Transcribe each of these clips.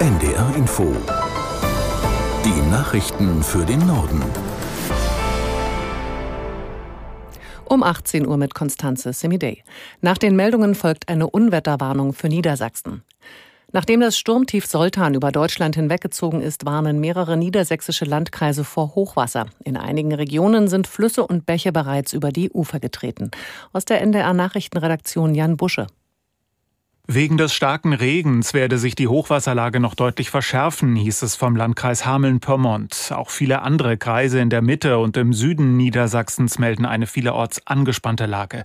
NDR Info. Die Nachrichten für den Norden. Um 18 Uhr mit Konstanze Semidey. Nach den Meldungen folgt eine Unwetterwarnung für Niedersachsen. Nachdem das Sturmtief Soltan über Deutschland hinweggezogen ist, warnen mehrere niedersächsische Landkreise vor Hochwasser. In einigen Regionen sind Flüsse und Bäche bereits über die Ufer getreten. Aus der NDR Nachrichtenredaktion Jan Busche. Wegen des starken Regens werde sich die Hochwasserlage noch deutlich verschärfen, hieß es vom Landkreis Hameln-Pyrmont. Auch viele andere Kreise in der Mitte und im Süden Niedersachsens melden eine vielerorts angespannte Lage.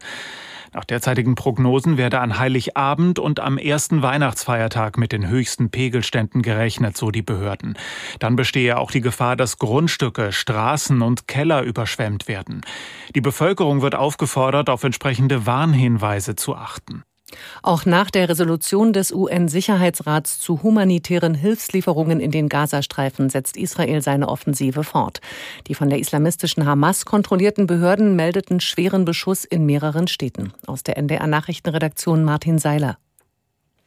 Nach derzeitigen Prognosen werde an Heiligabend und am ersten Weihnachtsfeiertag mit den höchsten Pegelständen gerechnet, so die Behörden. Dann bestehe auch die Gefahr, dass Grundstücke, Straßen und Keller überschwemmt werden. Die Bevölkerung wird aufgefordert, auf entsprechende Warnhinweise zu achten. Auch nach der Resolution des UN-Sicherheitsrats zu humanitären Hilfslieferungen in den Gazastreifen setzt Israel seine Offensive fort. Die von der islamistischen Hamas kontrollierten Behörden meldeten schweren Beschuss in mehreren Städten. Aus der NDR Nachrichtenredaktion Martin Seiler.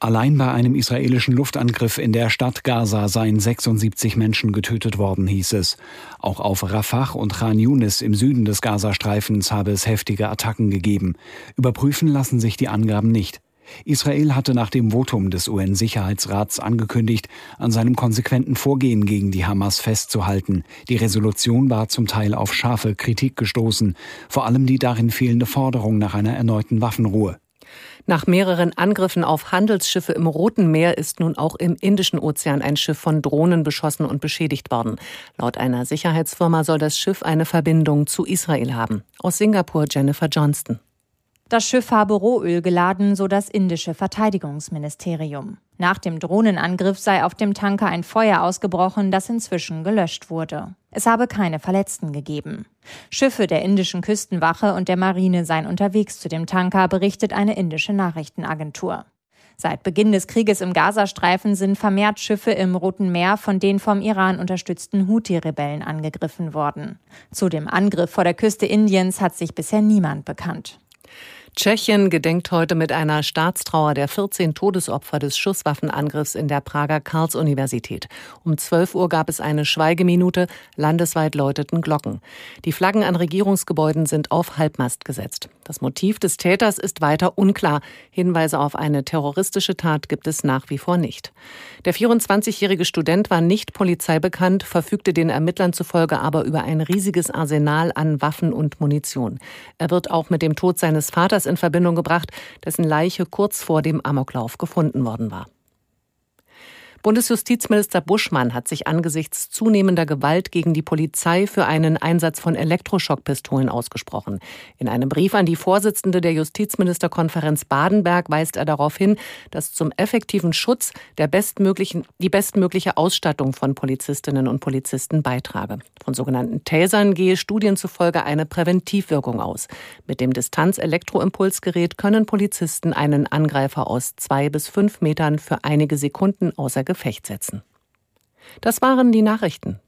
Allein bei einem israelischen Luftangriff in der Stadt Gaza seien 76 Menschen getötet worden, hieß es. Auch auf Rafah und Khan Yunis im Süden des Gazastreifens habe es heftige Attacken gegeben. Überprüfen lassen sich die Angaben nicht. Israel hatte nach dem Votum des UN-Sicherheitsrats angekündigt, an seinem konsequenten Vorgehen gegen die Hamas festzuhalten. Die Resolution war zum Teil auf scharfe Kritik gestoßen, vor allem die darin fehlende Forderung nach einer erneuten Waffenruhe. Nach mehreren Angriffen auf Handelsschiffe im Roten Meer ist nun auch im Indischen Ozean ein Schiff von Drohnen beschossen und beschädigt worden. Laut einer Sicherheitsfirma soll das Schiff eine Verbindung zu Israel haben. Aus Singapur Jennifer Johnston. Das Schiff habe Rohöl geladen, so das indische Verteidigungsministerium. Nach dem Drohnenangriff sei auf dem Tanker ein Feuer ausgebrochen, das inzwischen gelöscht wurde. Es habe keine Verletzten gegeben. Schiffe der indischen Küstenwache und der Marine seien unterwegs zu dem Tanker, berichtet eine indische Nachrichtenagentur. Seit Beginn des Krieges im Gazastreifen sind vermehrt Schiffe im Roten Meer von den vom Iran unterstützten Houthi-Rebellen angegriffen worden. Zu dem Angriff vor der Küste Indiens hat sich bisher niemand bekannt. Tschechien gedenkt heute mit einer Staatstrauer der 14 Todesopfer des Schusswaffenangriffs in der Prager Karls-Universität. Um 12 Uhr gab es eine Schweigeminute, landesweit läuteten Glocken. Die Flaggen an Regierungsgebäuden sind auf Halbmast gesetzt. Das Motiv des Täters ist weiter unklar. Hinweise auf eine terroristische Tat gibt es nach wie vor nicht. Der 24-jährige Student war nicht polizeibekannt, verfügte den Ermittlern zufolge aber über ein riesiges Arsenal an Waffen und Munition. Er wird auch mit dem Tod seines Vaters in Verbindung gebracht, dessen Leiche kurz vor dem Amoklauf gefunden worden war. Bundesjustizminister Buschmann hat sich angesichts zunehmender Gewalt gegen die Polizei für einen Einsatz von Elektroschockpistolen ausgesprochen. In einem Brief an die Vorsitzende der Justizministerkonferenz Badenberg weist er darauf hin, dass zum effektiven Schutz der bestmöglichen, die bestmögliche Ausstattung von Polizistinnen und Polizisten beitrage. Von sogenannten Tasern gehe Studien zufolge eine Präventivwirkung aus. Mit dem Distanz-Elektroimpulsgerät können Polizisten einen Angreifer aus zwei bis fünf Metern für einige Sekunden außer Gefecht setzen. Das waren die Nachrichten.